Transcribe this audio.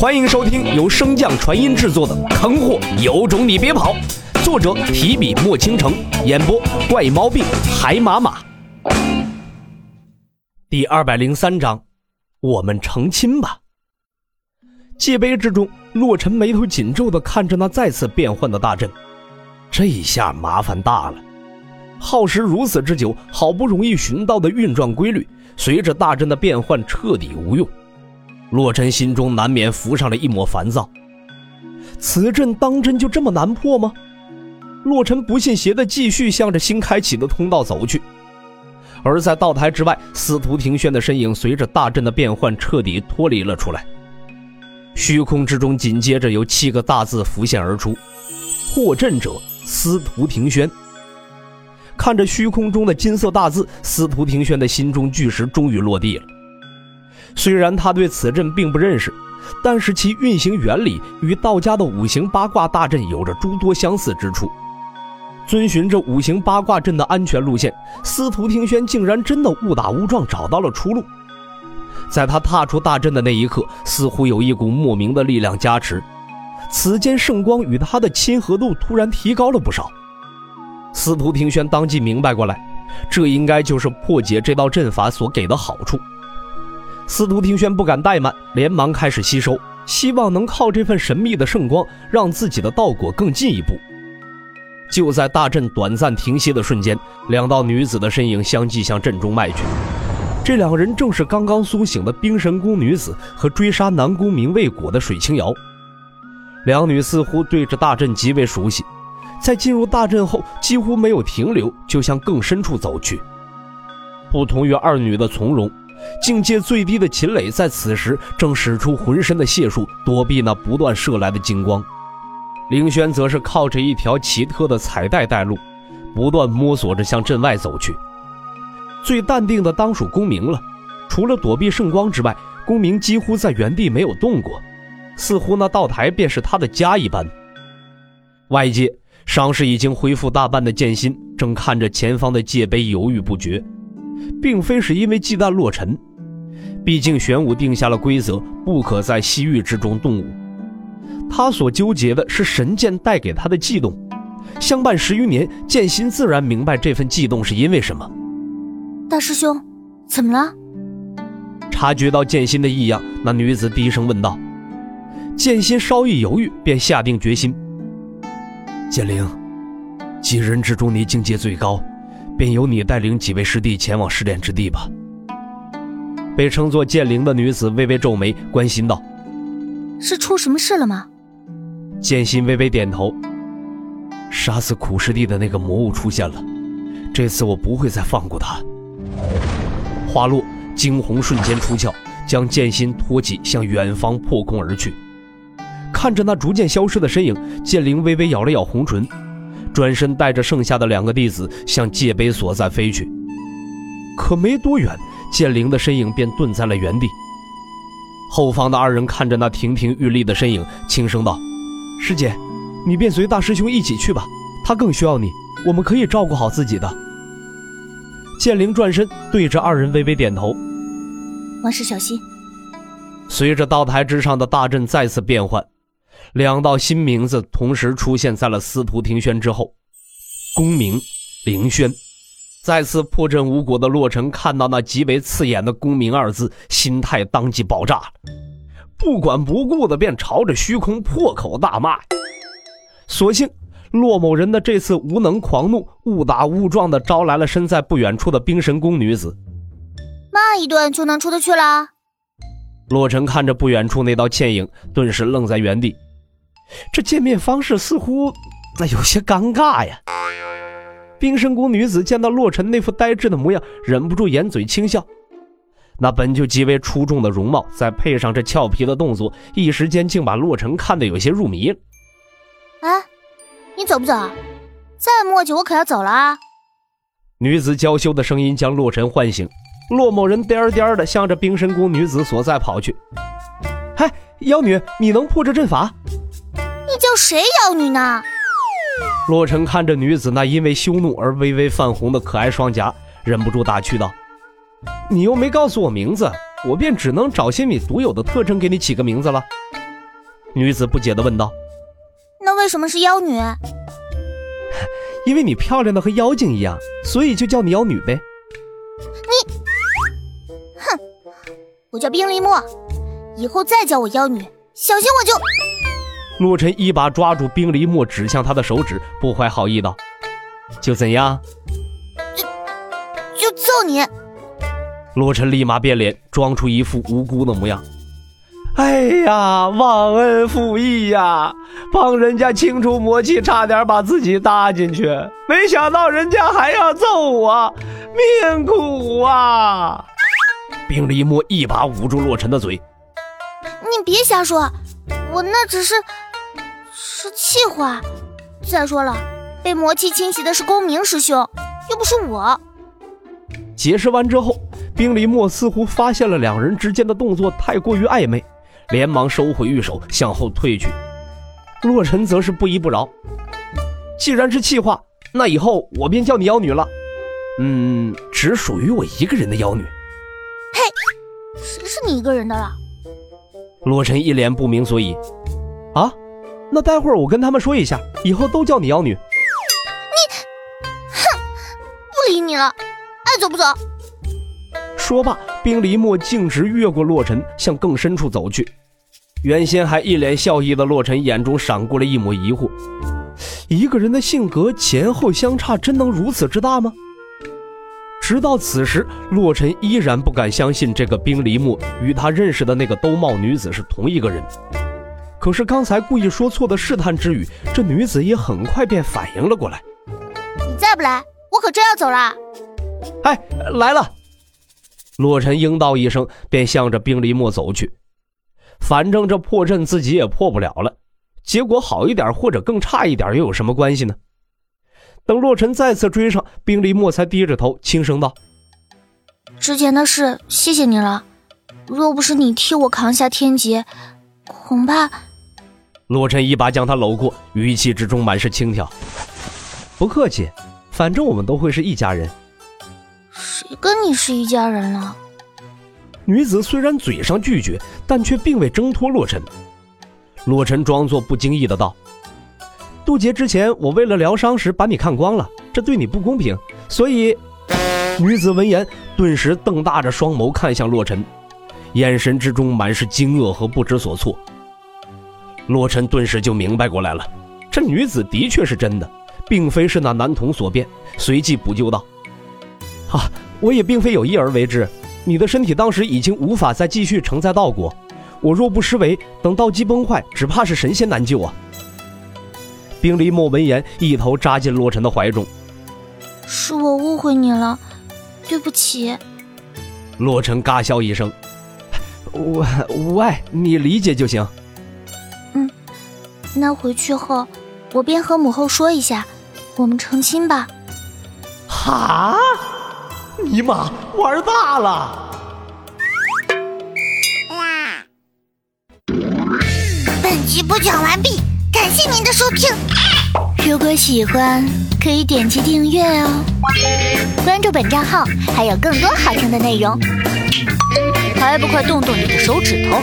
欢迎收听由升降传音制作的《坑货有种你别跑》，作者提笔墨倾城，演播怪毛病海马马。第二百零三章，我们成亲吧。界碑之中，洛尘眉头紧皱的看着那再次变换的大阵，这下麻烦大了。耗时如此之久，好不容易寻到的运转规律，随着大阵的变换彻底无用。洛尘心中难免浮上了一抹烦躁。此阵当真就这么难破吗？洛尘不信邪的继续向着新开启的通道走去。而在道台之外，司徒庭轩的身影随着大阵的变换彻底脱离了出来。虚空之中紧接着有七个大字浮现而出：“破阵者司徒庭轩。”看着虚空中的金色大字，司徒庭轩的心中巨石终于落地了。虽然他对此阵并不认识，但是其运行原理与道家的五行八卦大阵有着诸多相似之处。遵循着五行八卦阵的安全路线，司徒听轩竟然真的误打误撞找到了出路。在他踏出大阵的那一刻，似乎有一股莫名的力量加持，此间圣光与他的亲和度突然提高了不少。司徒听轩当即明白过来，这应该就是破解这道阵法所给的好处。司徒听轩不敢怠慢，连忙开始吸收，希望能靠这份神秘的圣光，让自己的道果更进一步。就在大阵短暂停歇的瞬间，两道女子的身影相继向阵中迈去。这两人正是刚刚苏醒的冰神宫女子和追杀南宫明未果的水清瑶。两女似乎对着大阵极为熟悉，在进入大阵后几乎没有停留，就向更深处走去。不同于二女的从容。境界最低的秦磊在此时正使出浑身的解数躲避那不断射来的金光，凌轩则是靠着一条奇特的彩带带路，不断摸索着向镇外走去。最淡定的当属公明了，除了躲避圣光之外，公明几乎在原地没有动过，似乎那道台便是他的家一般。外界伤势已经恢复大半的剑心正看着前方的界碑犹豫不决。并非是因为忌惮洛尘，毕竟玄武定下了规则，不可在西域之中动武。他所纠结的是神剑带给他的悸动，相伴十余年，剑心自然明白这份悸动是因为什么。大师兄，怎么了？察觉到剑心的异样，那女子低声问道。剑心稍一犹豫，便下定决心：剑灵，几人之中，你境界最高。便由你带领几位师弟前往试炼之地吧。被称作剑灵的女子微微皱眉，关心道：“是出什么事了吗？”剑心微微点头：“杀死苦师弟的那个魔物出现了，这次我不会再放过他。”花落，惊鸿瞬间出鞘，将剑心托起，向远方破空而去。看着那逐渐消失的身影，剑灵微微咬了咬红唇。转身带着剩下的两个弟子向界碑所在飞去，可没多远，剑灵的身影便顿在了原地。后方的二人看着那亭亭玉立的身影，轻声道：“师姐，你便随大师兄一起去吧，他更需要你，我们可以照顾好自己的。”剑灵转身对着二人微微点头：“万事小心。”随着道台之上的大阵再次变换。两道新名字同时出现在了司徒庭轩之后，公明、凌轩。再次破阵无果的洛尘看到那极为刺眼的“公明”二字，心态当即爆炸了，不管不顾的便朝着虚空破口大骂。所幸洛某人的这次无能狂怒，误打误撞的招来了身在不远处的冰神宫女子。骂一顿就能出得去了？洛尘看着不远处那道倩影，顿时愣在原地。这见面方式似乎那有些尴尬呀。冰神宫女子见到洛尘那副呆滞的模样，忍不住掩嘴轻笑。那本就极为出众的容貌，再配上这俏皮的动作，一时间竟把洛尘看得有些入迷了。哎，你走不走？再磨叽，我可要走了啊！女子娇羞的声音将洛尘唤醒。洛某人颠颠的向着冰神宫女子所在跑去。嗨，妖女，你能破这阵法？你叫谁妖女呢？洛尘看着女子那因为羞怒而微微泛红的可爱双颊，忍不住打趣道：“你又没告诉我名字，我便只能找些你独有的特征给你起个名字了。”女子不解地问道。那为什么是妖女？因为你漂亮的和妖精一样，所以就叫你妖女呗。你，哼，我叫冰璃墨，以后再叫我妖女，小心我就……洛尘一把抓住冰离墨指向他的手指，不怀好意道：“就怎样？就就揍你！”洛尘立马变脸，装出一副无辜的模样。哎呀，忘恩负义呀！帮人家清除魔气，差点把自己搭进去，没想到人家还要揍我，命苦啊！冰离墨一把捂住洛尘的嘴：“你别瞎说，我那只是是气话。再说了，被魔气侵袭的是公明师兄，又不是我。”解释完之后，冰离墨似乎发现了两人之间的动作太过于暧昧。连忙收回玉手，向后退去。洛尘则是不依不饶：“既然是气话，那以后我便叫你妖女了。嗯，只属于我一个人的妖女。”“嘿，谁是你一个人的了？”洛尘一脸不明所以。“啊，那待会儿我跟他们说一下，以后都叫你妖女。”“你，哼，不理你了，爱走不走。”说罢，冰离墨径直越过洛尘，向更深处走去。原先还一脸笑意的洛尘眼中闪过了一抹疑惑：一个人的性格前后相差，真能如此之大吗？直到此时，洛尘依然不敢相信这个冰离墨与他认识的那个兜帽女子是同一个人。可是刚才故意说错的试探之语，这女子也很快便反应了过来：“你再不来，我可真要走了。”“哎，来了。”洛尘应道一声，便向着冰离墨走去。反正这破阵自己也破不了了，结果好一点或者更差一点又有什么关系呢？等洛尘再次追上，冰离墨才低着头轻声道：“之前的事，谢谢你了。若不是你替我扛下天劫，恐怕……”洛尘一把将他搂过，语气之中满是轻佻：“不客气，反正我们都会是一家人。”谁跟你是一家人了？女子虽然嘴上拒绝，但却并未挣脱洛尘。洛尘装作不经意的道：“渡劫之前，我为了疗伤时把你看光了，这对你不公平，所以……”女子闻言，顿时瞪大着双眸看向洛尘，眼神之中满是惊愕和不知所措。洛尘顿时就明白过来了，这女子的确是真的，并非是那男童所变，随即补救道。啊，我也并非有意而为之。你的身体当时已经无法再继续承载道果，我若不施为，等道基崩坏，只怕是神仙难救啊！冰离墨闻言，一头扎进洛尘的怀中。是我误会你了，对不起。洛尘嘎笑一声，无无碍，你理解就行。嗯，那回去后，我便和母后说一下，我们成亲吧。哈？尼玛，玩大了！本集播讲完毕，感谢您的收听。如果喜欢，可以点击订阅哦，关注本账号还有更多好听的内容。还不快动动你的手指头！